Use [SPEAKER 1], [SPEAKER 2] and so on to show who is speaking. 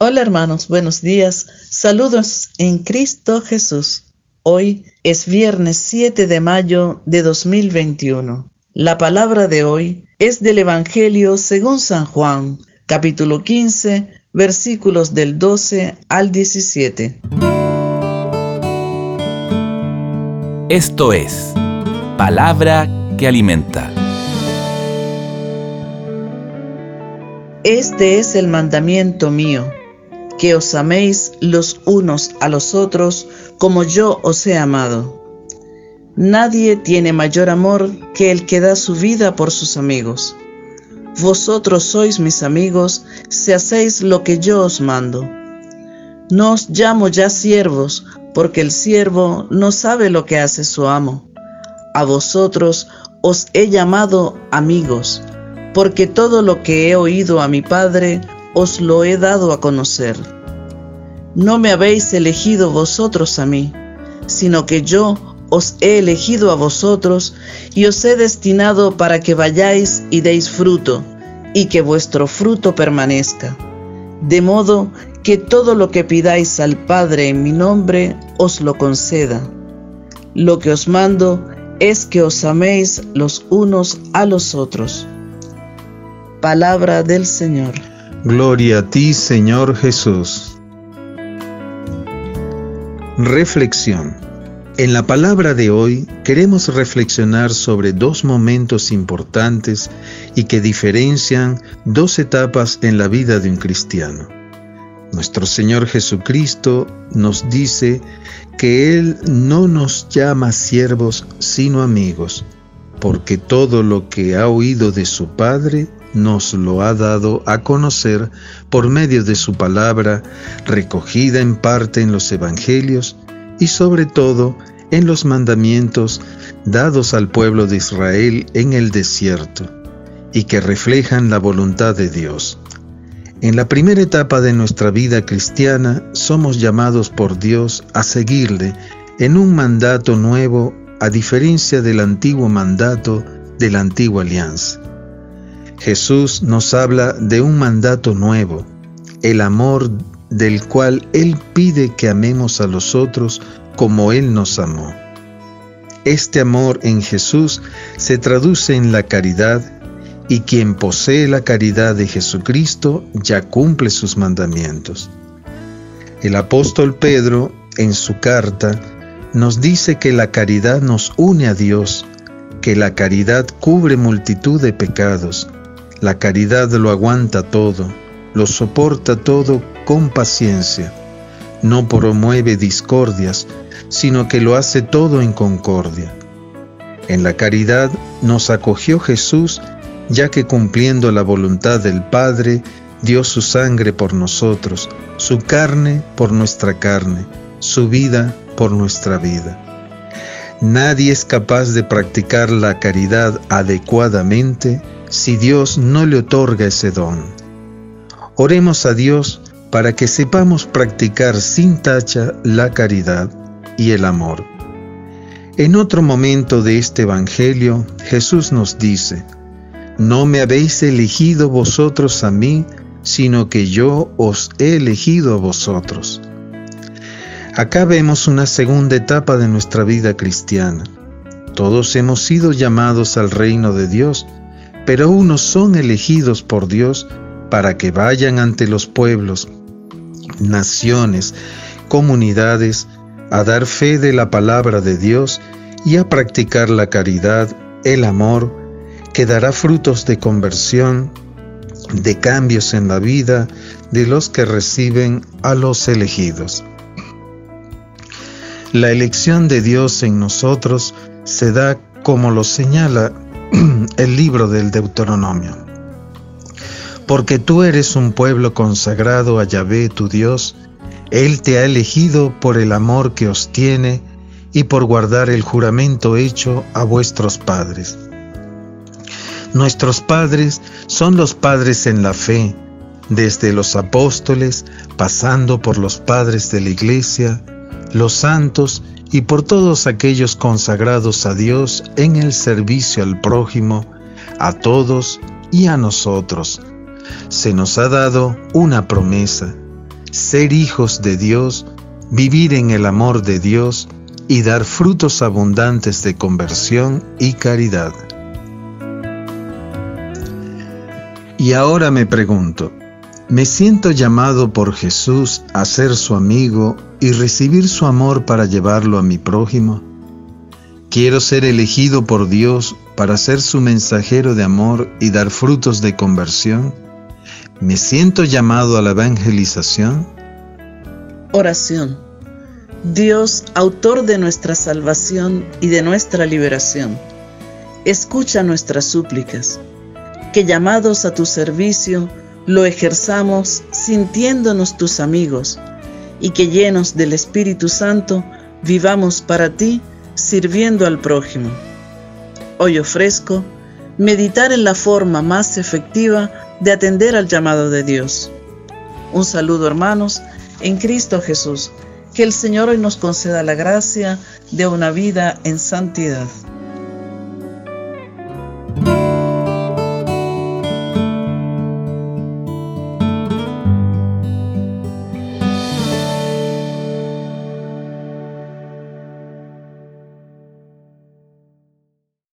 [SPEAKER 1] Hola hermanos, buenos días. Saludos en Cristo Jesús. Hoy es viernes 7 de mayo de 2021. La palabra de hoy es del Evangelio según San Juan, capítulo 15, versículos del 12 al 17.
[SPEAKER 2] Esto es palabra que alimenta.
[SPEAKER 1] Este es el mandamiento mío que os améis los unos a los otros como yo os he amado. Nadie tiene mayor amor que el que da su vida por sus amigos. Vosotros sois mis amigos si hacéis lo que yo os mando. No os llamo ya siervos, porque el siervo no sabe lo que hace su amo. A vosotros os he llamado amigos, porque todo lo que he oído a mi Padre os lo he dado a conocer. No me habéis elegido vosotros a mí, sino que yo os he elegido a vosotros y os he destinado para que vayáis y deis fruto, y que vuestro fruto permanezca. De modo que todo lo que pidáis al Padre en mi nombre os lo conceda. Lo que os mando es que os améis los unos a los otros. Palabra del Señor.
[SPEAKER 3] Gloria a ti, Señor Jesús. Reflexión. En la palabra de hoy queremos reflexionar sobre dos momentos importantes y que diferencian dos etapas en la vida de un cristiano. Nuestro Señor Jesucristo nos dice que Él no nos llama siervos sino amigos, porque todo lo que ha oído de su Padre nos lo ha dado a conocer por medio de su palabra, recogida en parte en los Evangelios y sobre todo en los mandamientos dados al pueblo de Israel en el desierto, y que reflejan la voluntad de Dios. En la primera etapa de nuestra vida cristiana somos llamados por Dios a seguirle en un mandato nuevo a diferencia del antiguo mandato de la antigua alianza. Jesús nos habla de un mandato nuevo, el amor del cual Él pide que amemos a los otros como Él nos amó. Este amor en Jesús se traduce en la caridad y quien posee la caridad de Jesucristo ya cumple sus mandamientos. El apóstol Pedro, en su carta, nos dice que la caridad nos une a Dios, que la caridad cubre multitud de pecados, la caridad lo aguanta todo, lo soporta todo con paciencia, no promueve discordias, sino que lo hace todo en concordia. En la caridad nos acogió Jesús, ya que cumpliendo la voluntad del Padre, dio su sangre por nosotros, su carne por nuestra carne, su vida por nuestra vida. Nadie es capaz de practicar la caridad adecuadamente si Dios no le otorga ese don. Oremos a Dios para que sepamos practicar sin tacha la caridad y el amor. En otro momento de este Evangelio, Jesús nos dice, No me habéis elegido vosotros a mí, sino que yo os he elegido a vosotros. Acá vemos una segunda etapa de nuestra vida cristiana. Todos hemos sido llamados al reino de Dios, pero unos son elegidos por Dios para que vayan ante los pueblos, naciones, comunidades, a dar fe de la palabra de Dios y a practicar la caridad, el amor, que dará frutos de conversión, de cambios en la vida de los que reciben a los elegidos. La elección de Dios en nosotros se da como lo señala el libro del Deuteronomio. Porque tú eres un pueblo consagrado a Yahvé tu Dios, Él te ha elegido por el amor que os tiene y por guardar el juramento hecho a vuestros padres. Nuestros padres son los padres en la fe, desde los apóstoles, pasando por los padres de la iglesia, los santos y por todos aquellos consagrados a Dios en el servicio al prójimo, a todos y a nosotros. Se nos ha dado una promesa, ser hijos de Dios, vivir en el amor de Dios y dar frutos abundantes de conversión y caridad. Y ahora me pregunto, ¿me siento llamado por Jesús a ser su amigo y recibir su amor para llevarlo a mi prójimo? ¿Quiero ser elegido por Dios para ser su mensajero de amor y dar frutos de conversión? ¿Me siento llamado a la evangelización?
[SPEAKER 1] Oración. Dios, autor de nuestra salvación y de nuestra liberación, escucha nuestras súplicas que llamados a tu servicio lo ejerzamos sintiéndonos tus amigos y que llenos del Espíritu Santo vivamos para ti sirviendo al prójimo. Hoy ofrezco meditar en la forma más efectiva de atender al llamado de Dios. Un saludo hermanos en Cristo Jesús. Que el Señor hoy nos conceda la gracia de una vida en santidad.